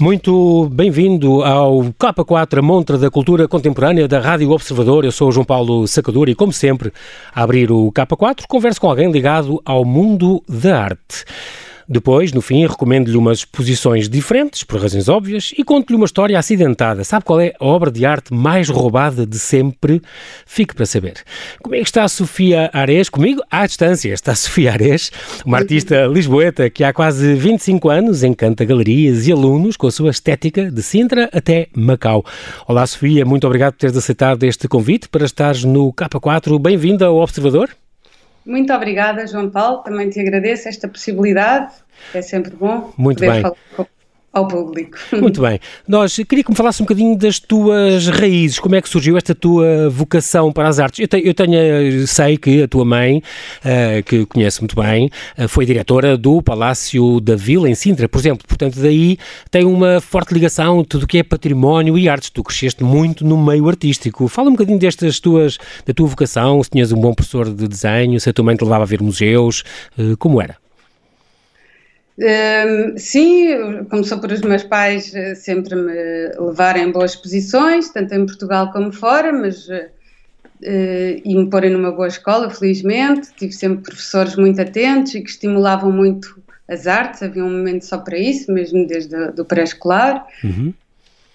Muito bem-vindo ao K4, a montra da cultura contemporânea da Rádio Observador. Eu sou João Paulo Sacador e, como sempre, a abrir o K4, converso com alguém ligado ao mundo da arte. Depois, no fim, recomendo-lhe umas exposições diferentes, por razões óbvias, e conto-lhe uma história acidentada. Sabe qual é a obra de arte mais roubada de sempre? Fique para saber. Como é que está a Sofia Ares? Comigo, à distância, está a Sofia Ares, uma artista lisboeta que há quase 25 anos encanta galerias e alunos com a sua estética de Sintra até Macau. Olá, Sofia, muito obrigado por teres aceitado este convite para estares no K4. Bem-vinda ao Observador. Muito obrigada, João Paulo. Também te agradeço esta possibilidade. É sempre bom Muito bem. falar ao público. Muito bem. Nós queria que me falasse um bocadinho das tuas raízes, como é que surgiu esta tua vocação para as artes. Eu tenho, eu tenho sei que a tua mãe, uh, que conhece muito bem, uh, foi diretora do Palácio da Vila em Sintra, por exemplo. Portanto, daí tem uma forte ligação tudo o que é património e artes. Tu cresceste muito no meio artístico. Fala um bocadinho destas tuas, da tua vocação, se tinhas um bom professor de desenho, se a tua mãe te levava a ver museus, uh, como era? Um, sim, começou por os meus pais uh, sempre me levarem em boas posições, tanto em Portugal como fora, mas uh, e me porem numa boa escola, felizmente. Tive sempre professores muito atentos e que estimulavam muito as artes, havia um momento só para isso, mesmo desde o pré-escolar. Uhum.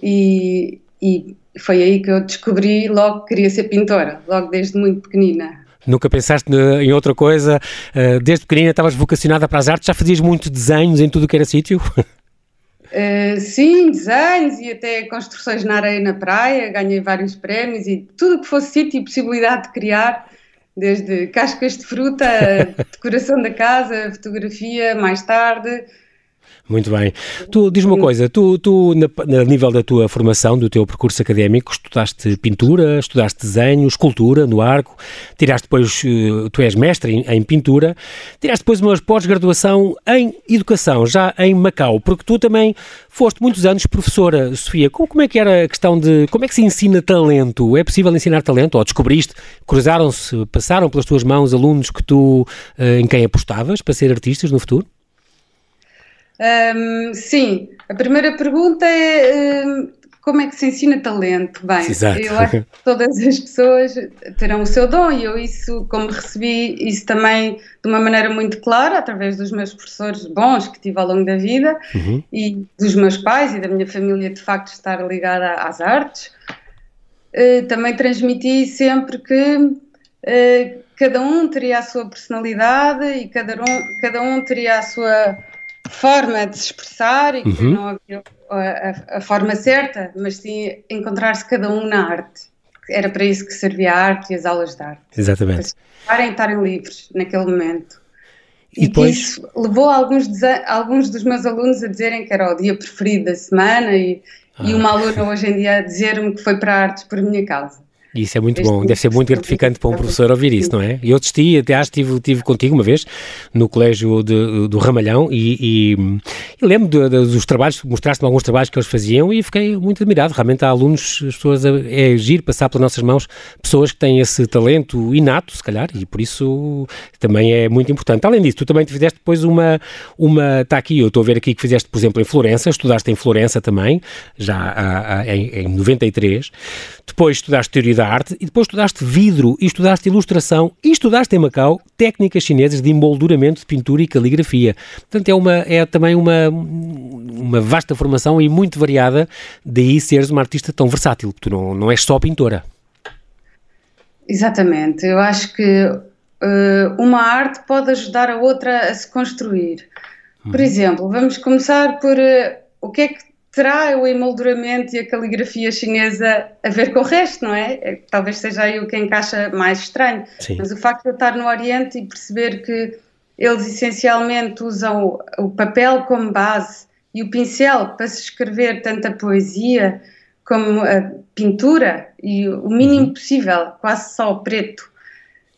E, e foi aí que eu descobri logo que queria ser pintora, logo desde muito pequenina. Nunca pensaste em outra coisa? Uh, desde pequenina estavas vocacionada para as artes? Já fazias muitos desenhos em tudo o que era sítio? Uh, sim, desenhos e até construções na areia na praia, ganhei vários prémios e tudo que fosse sítio e possibilidade de criar, desde cascas de fruta, decoração da casa, fotografia, mais tarde, muito bem. Tu, diz uma coisa, tu, tu na, nível da tua formação, do teu percurso académico, estudaste pintura, estudaste desenho, escultura no arco, tiraste depois, eh, tu és mestre em, em pintura, tiraste depois uma pós-graduação em educação, já em Macau, porque tu também foste muitos anos professora, Sofia. Como, como é que era a questão de, como é que se ensina talento? É possível ensinar talento? Ou descobriste, cruzaram-se, passaram pelas tuas mãos alunos que tu, eh, em quem apostavas para ser artistas no futuro? Um, sim, a primeira pergunta é um, como é que se ensina talento? Bem, Exato. eu acho que todas as pessoas terão o seu dom e eu isso, como recebi isso também de uma maneira muito clara, através dos meus professores bons que tive ao longo da vida uhum. e dos meus pais e da minha família de facto estar ligada às artes, uh, também transmiti sempre que uh, cada um teria a sua personalidade e cada um, cada um teria a sua forma de se expressar e que uhum. não havia a, a, forma certa, mas sim encontrar-se cada um na arte. Era para isso que servia a arte e as aulas de arte. Exatamente. Para estarem livres naquele momento. E, e depois... isso levou alguns, alguns dos meus alunos a dizerem que era o dia preferido da semana e, ah. e uma aluna hoje em dia a dizer-me que foi para a artes por minha causa. Isso é muito este bom, deve ser muito gratificante para um professor ouvir isso, não é? Eu assisti, até acho que estive, estive contigo uma vez no colégio de, do Ramalhão e, e, lembro de, de, dos trabalhos, mostraste-me alguns trabalhos que eles faziam e fiquei muito admirado. Realmente há alunos, as pessoas, é agir, passar pelas nossas mãos pessoas que têm esse talento inato, se calhar, e por isso também é muito importante. Além disso, tu também te fizeste depois uma, uma está aqui, eu estou a ver aqui que fizeste, por exemplo, em Florença, estudaste em Florença também, já há, há, em, em 93, depois estudaste Teoria Arte e depois estudaste vidro e estudaste ilustração e estudaste em Macau técnicas chinesas de emolduramento de pintura e caligrafia. Portanto, é, uma, é também uma, uma vasta formação e muito variada, daí seres uma artista tão versátil, tu não, não és só pintora. Exatamente, eu acho que uh, uma arte pode ajudar a outra a se construir. Por uhum. exemplo, vamos começar por uh, o que é que terá o emolduramento e a caligrafia chinesa a ver com o resto, não é? é talvez seja aí o que encaixa mais estranho. Sim. Mas o facto de eu estar no Oriente e perceber que eles essencialmente usam o, papel como base e o pincel para se escrever tanto a poesia como a pintura e o mínimo uhum. possível, quase só o preto.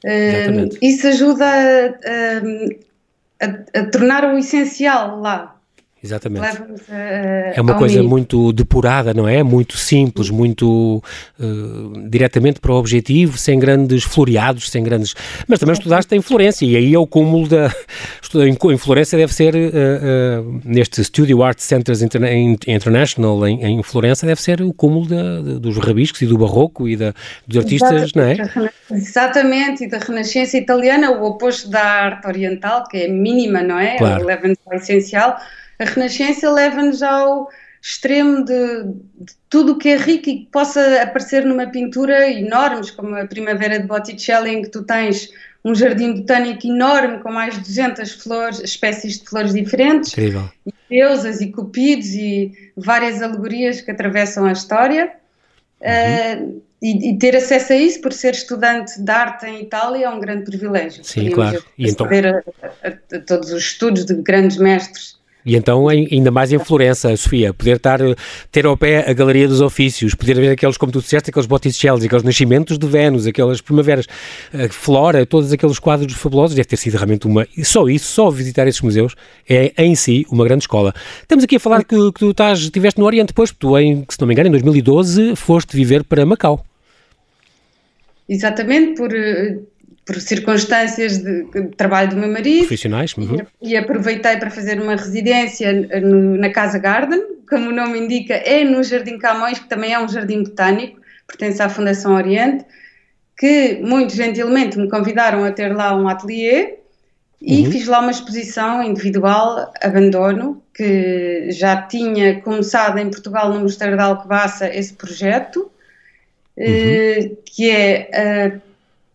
Uh, isso ajuda a, a, a, a tornar o essencial lá Exatamente. A, é uma coisa muito depurada, não é? Muito simples, muito uh, diretamente para o objetivo, sem grandes floreados, sem grandes. Mas também estudaste em Florença e aí é o cúmulo da. Em Florença deve ser, uh, uh, neste Studio Art Centers International em, em, Florença, deve ser o cúmulo da, dos rabiscos e do barroco e da, dos artistas, não é? Exatamente, e da Renascença italiana, o oposto da arte oriental, que é mínima, não é? Claro. Leva-nos ao essencial a Renascença leva-nos ao extremo de, de tudo o que é rico e que possa aparecer numa pintura enormes, como a Primavera de Botticelli, em que tu tens um jardim botânico enorme com mais de 200 flores, espécies de flores diferentes, Incrível. e deusas e cupidos e várias alegorias que atravessam a história. Uhum. Uh, e, e, ter acesso a isso por ser estudante de arte em Itália é um grande privilégio. Sim, Podíamos claro. E então... a, a, a, todos os estudos de grandes mestres e então, ainda mais em Florença, Sofia, poder estar, ter ao pé a Galeria dos Ofícios, poder ver aqueles, como tu disseste, aqueles Botticelli, aqueles nascimentos de Vênus, aquelas primaveras, a flora, todos aqueles quadros fabulosos, deve ter sido realmente uma. Só isso, só visitar esses museus, é em si uma grande escola. Estamos aqui a falar que, que tu estás, estiveste no Oriente, depois, tu, em, se não me engano, em 2012, foste viver para Macau. Exatamente, por eh, por circunstâncias de, de, trabalho do meu marido. Profissionais. Uhum. E, e, aproveitei para fazer uma residência no, na Casa Garden, como o nome indica, é no Jardim Camões, que também é um jardim botânico, pertence à Fundação Oriente, que muito gentilmente me convidaram a ter lá um ateliê e uhum. fiz lá uma exposição individual, Abandono, que já tinha começado em Portugal no Mosteiro de Alcobaça esse projeto, uhum. eh, que é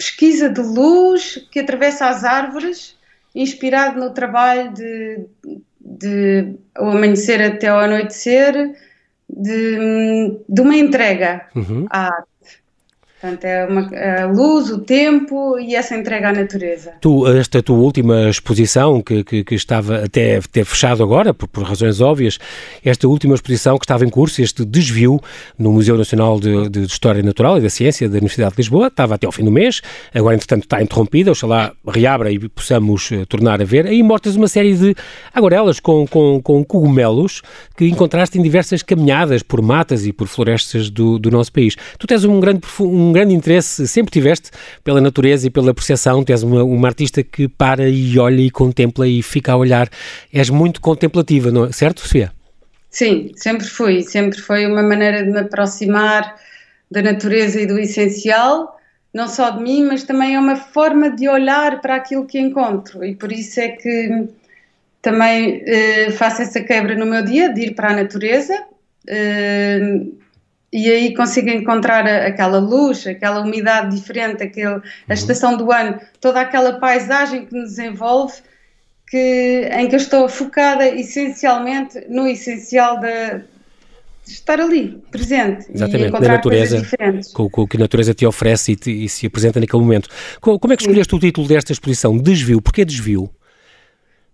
pesquisa de luz que atravessa as árvores, inspirado no trabalho de, de o amanhecer até ao anoitecer, de, de uma entrega uhum. à arte. Portanto, é uma, a luz, o tempo e essa entrega à natureza. Tu, esta tua última exposição, que, que, que estava até ter fechado agora, por, por, razões óbvias, esta última exposição que estava em curso, este desvio no Museu Nacional de, de História Natural e da Ciência da Universidade de Lisboa, estava até ao fim do mês, agora entretanto está interrompida, oxalá reabra e possamos uh, tornar a ver. Aí mostras uma série de aguarelas com, com, com cogumelos que encontraste em diversas caminhadas por matas e por florestas do, do nosso país. Tu tens um grande, um grande interesse, sempre tiveste, pela natureza e pela percepção. Tu és uma, uma artista que para e olha e contempla e fica a olhar. És muito contemplativa, não é? certo, Sofia? Sim, sempre fui. Sempre foi uma maneira de me aproximar da natureza e do essencial, não só de mim, mas também é uma forma de olhar para aquilo que encontro. E por isso é que também eh, faço essa quebra no meu dia, de ir para a natureza. Eh, e aí consigo encontrar aquela luz, aquela umidade diferente, aquele, a uhum. estação do ano, toda aquela paisagem que nos envolve, que, em que eu estou focada essencialmente no essencial da, de estar ali, presente Exatamente, e encontrar na natureza, com, o que a natureza te oferece e, te, e se apresenta naquele momento. Como é que escolheste Sim. o título desta exposição? Desvio. Porquê desvio?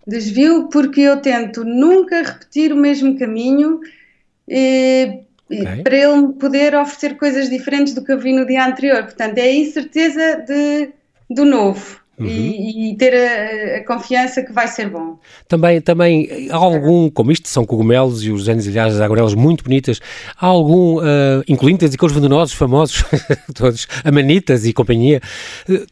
Desvio porque eu tento nunca repetir o mesmo caminho eh, Okay. para ele poder oferecer coisas diferentes do que eu vi no dia anterior. Portanto, é a incerteza de, do novo uhum. e, e, ter a, a, confiança que vai ser bom. Também, também há algum, como isto são cogumelos e os aliás, as aguarelas muito bonitas, há algum, uh, incluindo e aqueles venenosos famosos, todos, amanitas e companhia,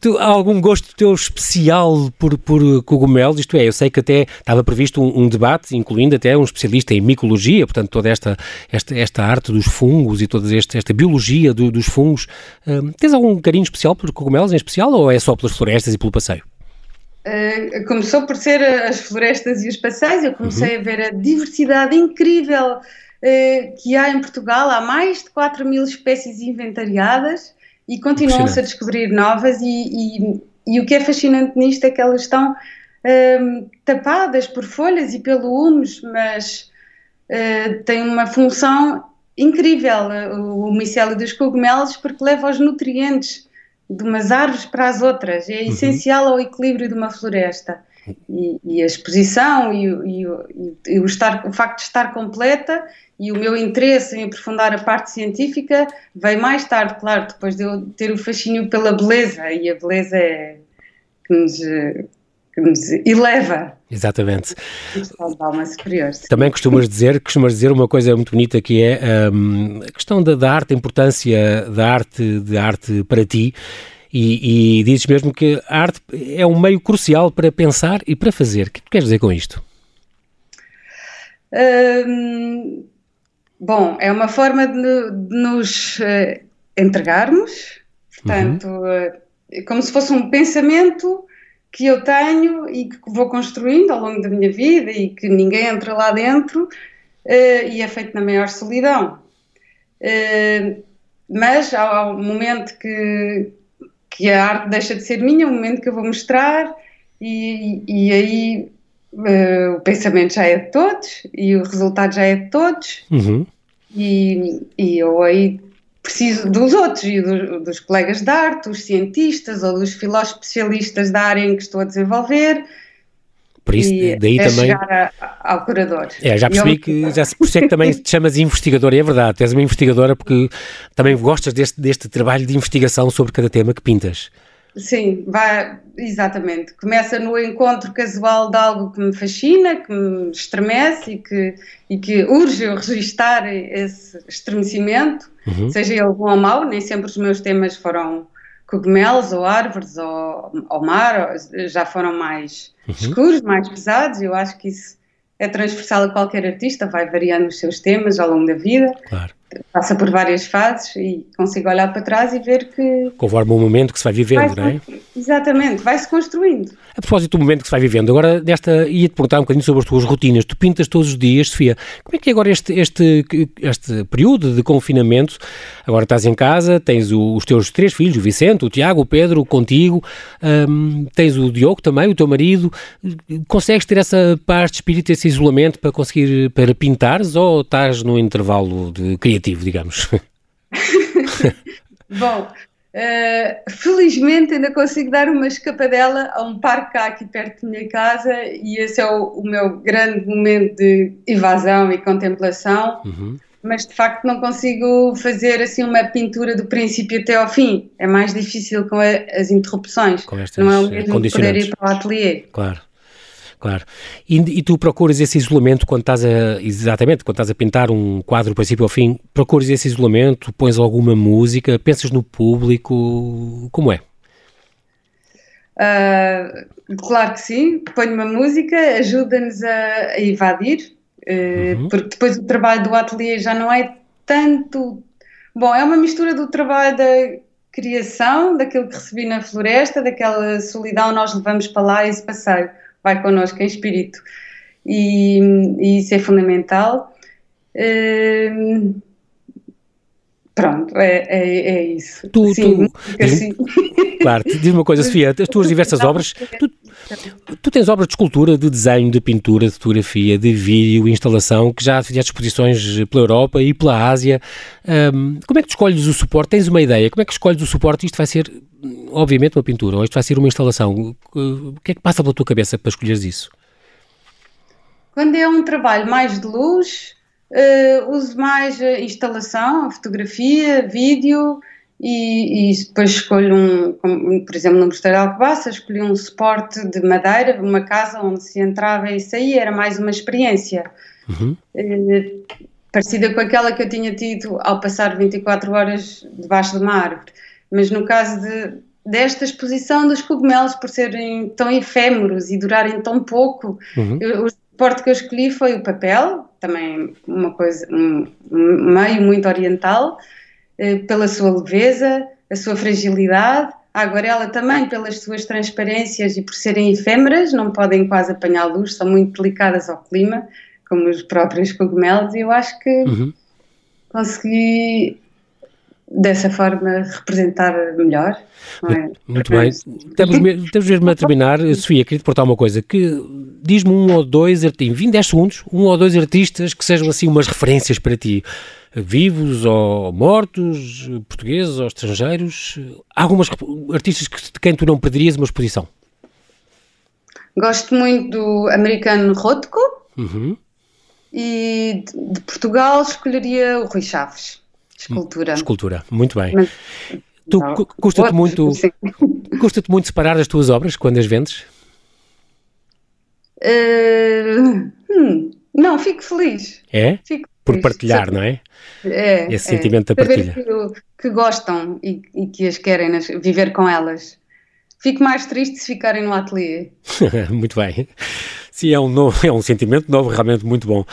tu, há algum gosto teu especial por, por cogumelos? Isto é, eu sei que até estava previsto um, um, debate, incluindo até um especialista em micologia, portanto, toda esta, esta, esta arte dos fungos e toda esta, esta biologia do, dos fungos. Uh, tens algum carinho especial por cogumelos em especial ou é só pelas florestas e pelo passeio? Uh, começou por ser as florestas e os passeios, eu comecei uhum. a ver a diversidade incrível uh, que há em Portugal, há mais de 4 mil espécies inventariadas e continuam-se a descobrir novas e, e, e, o que é fascinante nisto é que elas estão uh, tapadas por folhas e pelo humus, mas têm uma função incrível, o, o micélio dos cogumelos, porque leva os nutrientes de umas árvores para as outras, é uhum. essencial ao equilíbrio de uma floresta. E, e a exposição e, e, e, o, estar, o facto de estar completa e o meu interesse em aprofundar a parte científica veio mais tarde, claro, depois de eu ter o fascínio pela beleza, e a beleza é que nos, que que nos eleva. Exatamente. Da alma superior. Sim. Também costumas dizer, costumas dizer uma coisa muito bonita que é um, a questão da, da, arte, a importância da arte, da arte para ti. E, e, dizes mesmo que a arte é um meio crucial para pensar e para fazer. O que, é que queres dizer com isto? Hum, bom, é uma forma de, de nos uh, entregarmos, portanto, uhum. uh, como se fosse um pensamento que eu tenho e que vou construindo ao longo da minha vida e que ninguém entra lá dentro uh, e é feito na maior solidão. Uh, mas há um momento que, que a arte deixa de ser minha, um momento que eu vou mostrar e, e aí uh, o pensamento já é de todos e o resultado já é de todos uhum. e, e eu aí preciso dos outros e do, dos colegas de arte, dos cientistas ou dos filósofos especialistas da área em que estou a desenvolver. Por isso, e daí é também. Chegar a, ao curador. É, já percebi eu... que, já por isso é que também te chamas investigadora, e é verdade, tu és uma investigadora porque também gostas deste, deste trabalho de investigação sobre cada tema que pintas. Sim, vai, exatamente. Começa no encontro casual de algo que me fascina, que me estremece e que, e que urge eu registar esse estremecimento, uhum. seja ele bom ou mau, nem sempre os meus temas foram cogumelos ou árvores ou, ou mar, já foram mais uhum. escuros, mais pesados, eu acho que isso é transversal a qualquer artista, vai variando os seus temas ao longo da vida. Claro passa por várias fases e consigo olhar para trás e ver que. Conforme o momento que se vai vivendo, vai não é? Exatamente, vai-se construindo. A propósito do momento que se vai vivendo, agora desta, ia-te perguntar um bocadinho sobre as tuas rotinas. Tu pintas todos os dias, Sofia. Como é que é agora este, este, este período de confinamento? Agora estás em casa, tens os teus três filhos, o Vicente, o Tiago, o Pedro, contigo, um, tens o Diogo também, o teu marido. Consegues ter essa paz de espírito, esse isolamento para conseguir, para pintares ou estás no intervalo de criativo, digamos? Bom, Uh, felizmente ainda consigo dar uma escapadela a um parque cá aqui perto da minha casa e esse é o, o meu grande momento de evasão e contemplação. Uhum. Mas de facto não consigo fazer assim uma pintura do princípio até ao fim. É mais difícil com a, as interrupções. Com estas não é o mesmo poder ir para o ateliê. Claro. Claro. E, e, tu procuras esse isolamento quando estás a, exatamente, quando estás a pintar um quadro do princípio ao fim, procuras esse isolamento, pões alguma música, pensas no público, como é? Uh, claro que sim, ponho uma música, ajuda-nos a, a, evadir, uh, uhum. porque depois o trabalho do ateliê já não é tanto. Bom, é uma mistura do trabalho da criação, daquilo que recebi na floresta, daquela solidão, nós levamos para lá esse passeio vai connosco em espírito. E, e isso é fundamental. Uh, pronto, é, é, é, isso. Tu, Sim, tu assim. Claro, diz uma coisa, Sofia, as tuas diversas obras, tu, tu, tens obras de escultura, de desenho, de pintura, de fotografia, de vídeo, instalação, que já fizeste exposições pela Europa e pela Ásia. Um, como é que tu escolhes o suporte? Tens uma ideia? Como é que escolhes o suporte? Isto vai ser obviamente, uma pintura, ou isto vai ser uma instalação. O que é que passa pela tua cabeça para escolheres isso? Quando é um trabalho mais de luz, uh, uso mais a instalação, fotografia, vídeo e, e depois escolho um, como, por exemplo, no Mosteiro de Alcobaça, escolhi um suporte de madeira, uma casa onde se entrava e saía, era mais uma experiência. Uhum. Uh, parecida com aquela que eu tinha tido ao passar 24 horas debaixo de uma árvore. Mas no caso de, desta exposição dos cogumelos, por serem tão efêmeros e durarem tão pouco, uhum. eu, o suporte que eu escolhi foi o papel, também uma coisa, um, um meio muito oriental, eh, pela sua leveza, a sua fragilidade, a aguarela também pelas suas transparências e por serem efêmeras, não podem quase apanhar luz, são muito delicadas ao clima, como os próprios cogumelos, e eu acho que uhum. consegui dessa forma representar melhor. É? Muito bem. Estamos, estamos mesmo a terminar. Sofia, queria te portar uma coisa, que diz-me um ou dois, em 20, 10 segundos, um ou dois artistas que sejam assim umas referências para ti, vivos ou mortos, portugueses ou estrangeiros. Há algumas artistas que, de quem tu não perderias uma exposição? Gosto muito do americano Rothko uhum. e de, de Portugal escolheria o Rui Chaves. Escultura. Escultura, muito bem. Mas, tu custa-te muito, custa-te muito separar as tuas obras quando as vendes? Uh, hum, não, fico feliz. É? Fico Por feliz. partilhar, não é? É. Esse é. sentimento da partilha. Que, que gostam e, e, que as querem nas, viver com elas. Fico mais triste se ficarem no ateliê. Muito bem. Sim, é um, novo, é um sentimento novo, realmente muito bom.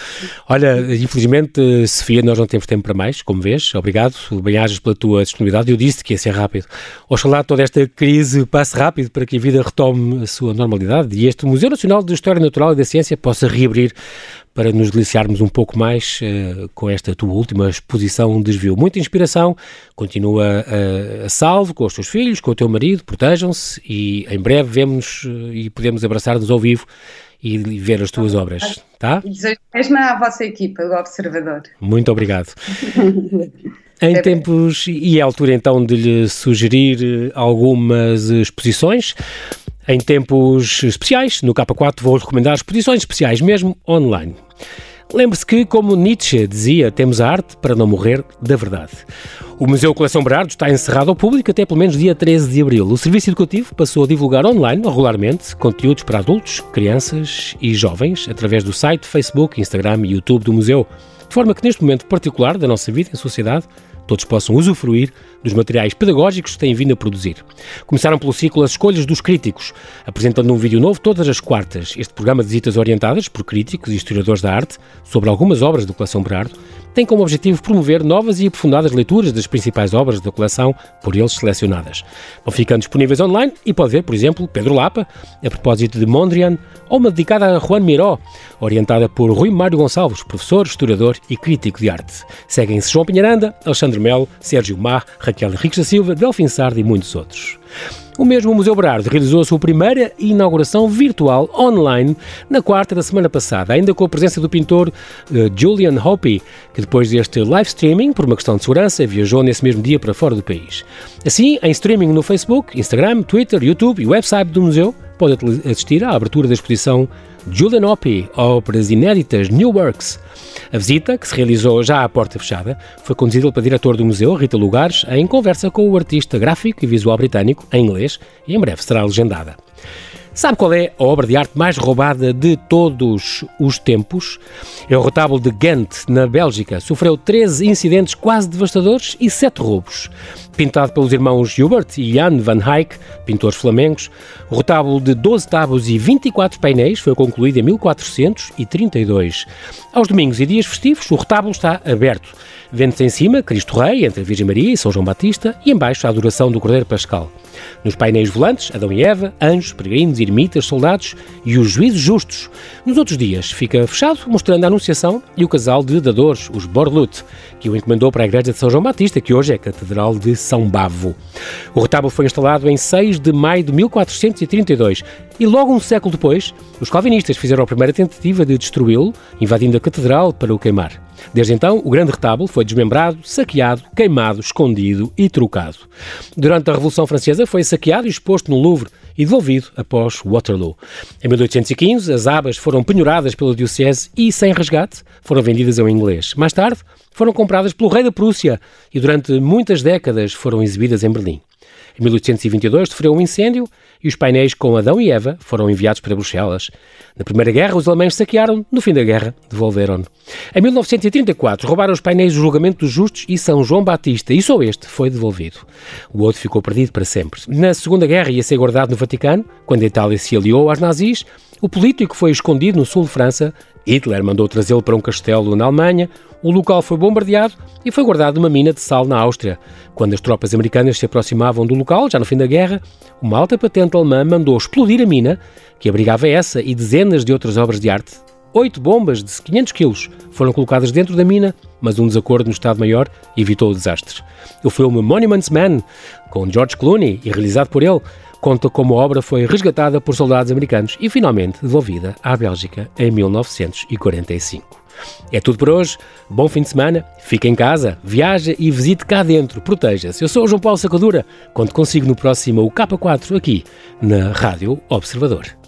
Olha, infelizmente, Sofia, nós não temos tempo para mais, como vês. Obrigado, bem-ajas pela tua disponibilidade. Eu disse que ia ser rápido. Oxalá toda esta crise passe rápido para que a vida retome a sua normalidade e este Museu Nacional de História Natural e da Ciência possa reabrir para nos deliciarmos um pouco mais uh, com esta tua última exposição Desvio. Muita inspiração, continua uh, a salvo com os teus filhos, com o teu marido, protejam-se e em breve vemos uh, e podemos abraçar-nos ao vivo e ver as tuas obras, tá? Desejo mesmo à vossa equipa do Observador. Muito obrigado. em tempos, e é a altura então de lhe sugerir algumas exposições. Em tempos especiais, no K4 vou recomendar exposições especiais, mesmo online. Lembre-se que, como Nietzsche dizia, temos a arte para não morrer da verdade. O Museu Coleção Berardo está encerrado ao público até pelo menos dia 13 de abril. O serviço educativo passou a divulgar online, regularmente, conteúdos para adultos, crianças e jovens através do site, Facebook, Instagram e YouTube do museu. De forma que, neste momento particular da nossa vida em sociedade, todos possam usufruir dos materiais pedagógicos que têm vindo a produzir. Começaram pelo ciclo As Escolhas dos Críticos, apresentando um vídeo novo todas as quartas. Este programa de visitas orientadas por críticos e historiadores da arte sobre algumas obras da coleção Berardo tem como objetivo promover novas e aprofundadas leituras das principais obras da coleção por eles selecionadas. Vão ficando disponíveis online e pode ver, por exemplo, Pedro Lapa, a propósito de Mondrian, ou uma dedicada a Juan Miró, orientada por Rui Mário Gonçalves, professor, historiador e crítico de arte. Seguem-se João Pinharanda, Alexandre Melo, Sérgio Mar, Raquel Henriques da Silva, Delfim Sardo e muitos outros. O mesmo Museu Berardo realizou a sua primeira inauguração virtual online na quarta da semana passada, ainda com a presença do pintor uh, Julian Hoppe, que depois deste live streaming, por uma questão de segurança, viajou nesse mesmo dia para fora do país. Assim, em streaming no Facebook, Instagram, Twitter, YouTube e website do museu, pode assistir à abertura da exposição Julian Hoppe, Obras Inéditas New Works, a visita, que se realizou já à porta fechada, foi conduzida pela diretora do museu, Rita Lugares, em conversa com o artista gráfico e visual britânico, em inglês, e em breve será legendada. Sabe qual é a obra de arte mais roubada de todos os tempos? É o retábulo de Ghent, na Bélgica. Sofreu 13 incidentes quase devastadores e 7 roubos. Pintado pelos irmãos Hubert e Jan van Eyck, pintores flamengos, o retábulo de 12 tábuas e 24 painéis foi concluído em 1432. Aos domingos e dias festivos, o retábulo está aberto. Vende-se em cima Cristo Rei, entre a Virgem Maria e São João Batista, e embaixo a adoração do Cordeiro Pascal. Nos painéis volantes, Adão e Eva, anjos, peregrinos, ermitas, soldados e os juízos justos. Nos outros dias, fica fechado, mostrando a Anunciação e o casal de dadores, os Borlut, que o encomendou para a Igreja de São João Batista, que hoje é a Catedral de São Bavo. O retábulo foi instalado em 6 de maio de 1432 e logo um século depois, os calvinistas fizeram a primeira tentativa de destruí-lo, invadindo a Catedral para o queimar. Desde então, o grande retábulo foi desmembrado, saqueado, queimado, escondido e trocado. Durante a Revolução Francesa foi saqueado e exposto no Louvre e devolvido após Waterloo. Em 1815, as abas foram penhoradas pela Diocese e, sem resgate, foram vendidas ao inglês. Mais tarde, foram compradas pelo rei da Prússia e durante muitas décadas foram exibidas em Berlim. Em 1822 sofreu um incêndio e os painéis com Adão e Eva foram enviados para Bruxelas. Na Primeira Guerra, os alemães saquearam, no fim da guerra, devolveram-no. Em 1934, roubaram os painéis do Julgamento dos Justos e São João Batista, e só este foi devolvido. O outro ficou perdido para sempre. Na Segunda Guerra ia ser guardado no Vaticano, quando a Itália se aliou aos nazis, o político foi escondido no sul de França. Hitler mandou trazê-lo para um castelo na Alemanha. O local foi bombardeado e foi guardado numa mina de sal na Áustria. Quando as tropas americanas se aproximavam do local, já no fim da guerra, uma alta patente alemã mandou explodir a mina, que abrigava essa e dezenas de outras obras de arte. Oito bombas de 500 quilos foram colocadas dentro da mina, mas um desacordo no Estado-Maior evitou o desastre. O filme Monuments Man, com George Clooney e realizado por ele, conta como a obra foi resgatada por soldados americanos e finalmente devolvida à Bélgica em 1945. É tudo por hoje. Bom fim de semana. Fique em casa, viaja e visite cá dentro. Proteja-se. Eu sou o João Paulo Sacadura. Conto consigo no próximo K4 aqui na Rádio Observador.